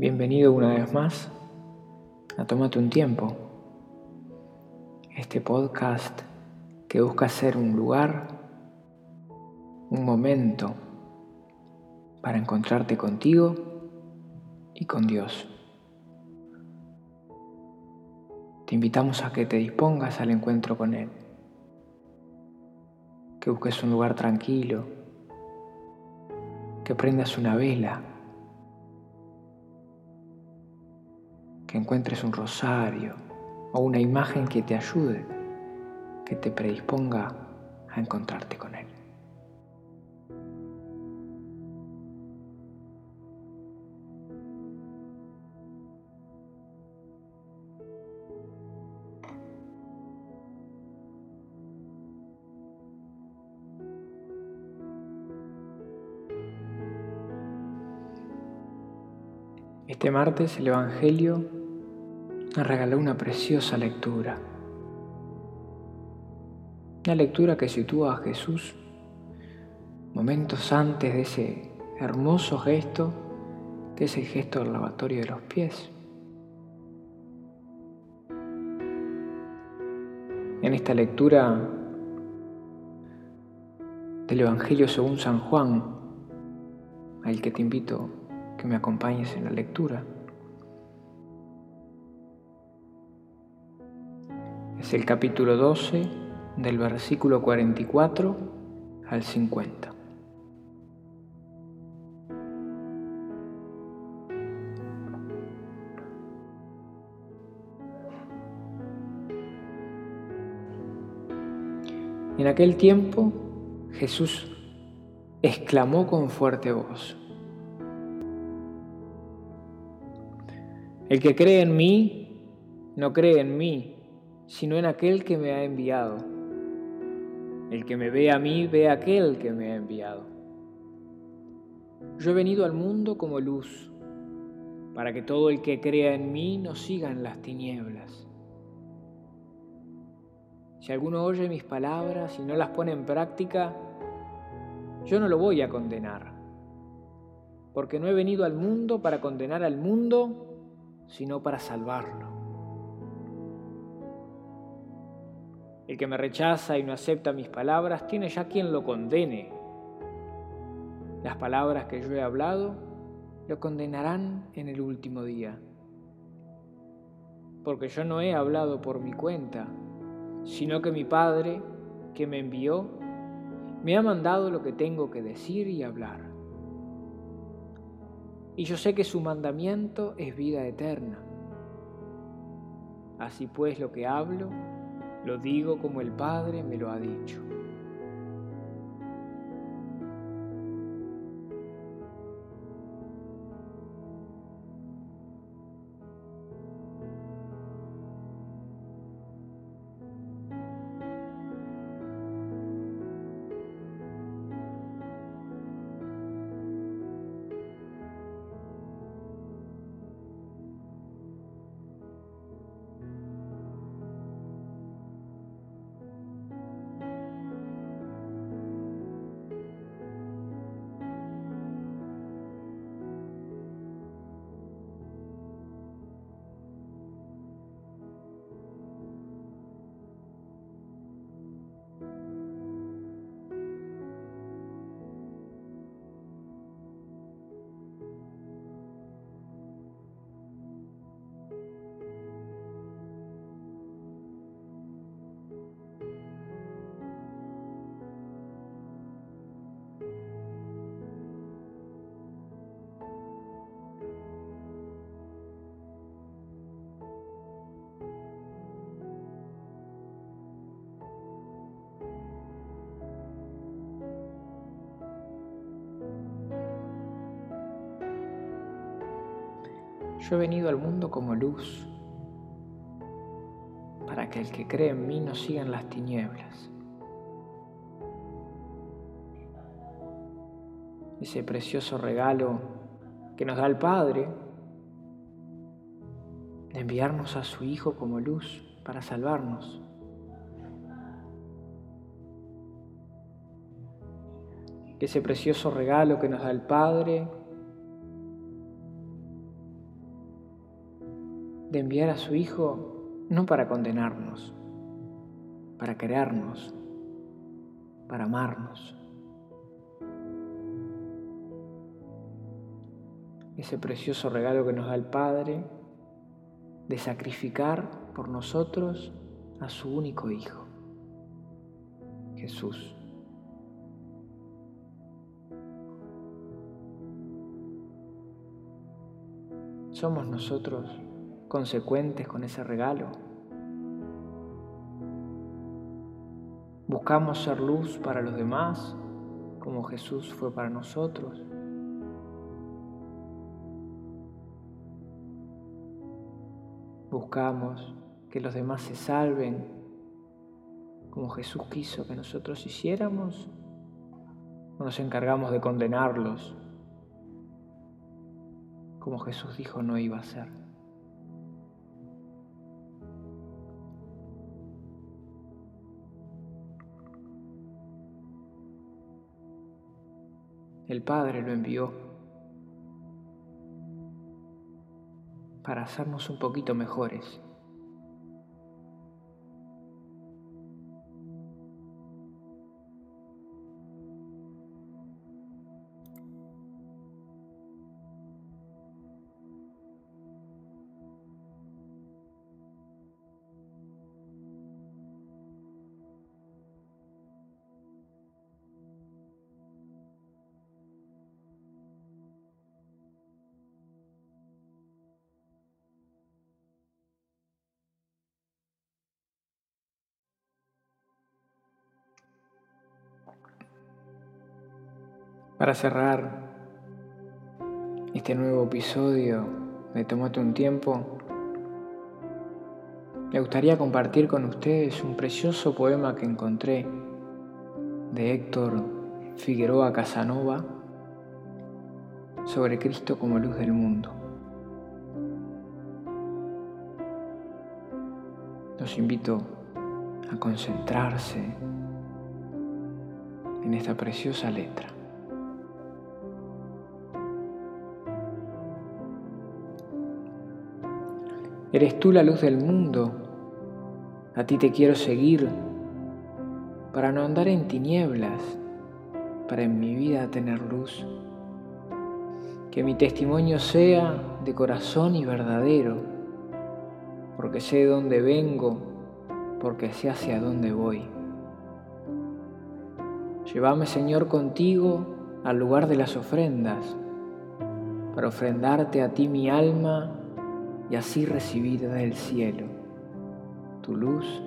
Bienvenido una vez más a Tómate un tiempo. Este podcast que busca ser un lugar, un momento para encontrarte contigo y con Dios. Te invitamos a que te dispongas al encuentro con Él, que busques un lugar tranquilo, que prendas una vela que encuentres un rosario o una imagen que te ayude, que te predisponga a encontrarte con Él. Este martes el Evangelio me regaló una preciosa lectura. Una lectura que sitúa a Jesús momentos antes de ese hermoso gesto que es el gesto del lavatorio de los pies. En esta lectura del Evangelio según San Juan, al que te invito que me acompañes en la lectura, Es el capítulo 12 del versículo 44 al 50. En aquel tiempo Jesús exclamó con fuerte voz, El que cree en mí, no cree en mí, sino en aquel que me ha enviado. El que me ve a mí, ve a aquel que me ha enviado. Yo he venido al mundo como luz, para que todo el que crea en mí no siga en las tinieblas. Si alguno oye mis palabras y no las pone en práctica, yo no lo voy a condenar, porque no he venido al mundo para condenar al mundo, sino para salvarlo. El que me rechaza y no acepta mis palabras tiene ya quien lo condene. Las palabras que yo he hablado lo condenarán en el último día. Porque yo no he hablado por mi cuenta, sino que mi Padre, que me envió, me ha mandado lo que tengo que decir y hablar. Y yo sé que su mandamiento es vida eterna. Así pues lo que hablo, lo digo como el Padre me lo ha dicho. Yo he venido al mundo como luz, para que el que cree en mí no siga en las tinieblas. Ese precioso regalo que nos da el Padre de enviarnos a su Hijo como luz para salvarnos. Ese precioso regalo que nos da el Padre enviar a su Hijo no para condenarnos, para querernos, para amarnos. Ese precioso regalo que nos da el Padre de sacrificar por nosotros a su único Hijo, Jesús. ¿Somos nosotros consecuentes con ese regalo? ¿Buscamos ser luz para los demás como Jesús fue para nosotros? ¿Buscamos que los demás se salven como Jesús quiso que nosotros hiciéramos? ¿O nos encargamos de condenarlos como Jesús dijo no iba a ser. El Padre lo envió para hacernos un poquito mejores. Para cerrar este nuevo episodio de Tomate un tiempo, me gustaría compartir con ustedes un precioso poema que encontré de Héctor Figueroa Casanova sobre Cristo como luz del mundo. Los invito a concentrarse en esta preciosa letra. Eres tú la luz del mundo, a ti te quiero seguir para no andar en tinieblas, para en mi vida tener luz. Que mi testimonio sea de corazón y verdadero, porque sé de dónde vengo, porque sé hacia dónde voy. Llévame, Señor, contigo al lugar de las ofrendas, para ofrendarte a ti mi alma y así recibir del cielo tu luz,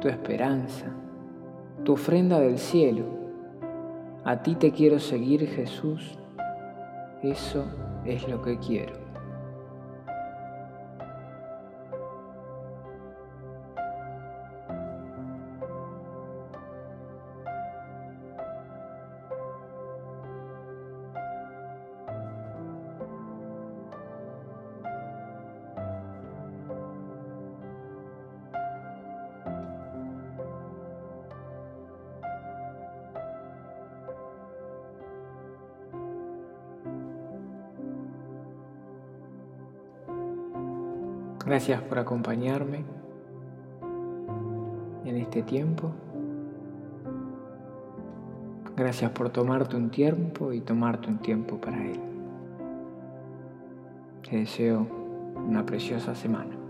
tu esperanza, tu ofrenda del cielo. A ti te quiero seguir, Jesús. Eso es lo que quiero. Gracias por acompañarme en este tiempo. Gracias por tomarte un tiempo y tomarte un tiempo para Él. Te deseo una preciosa semana.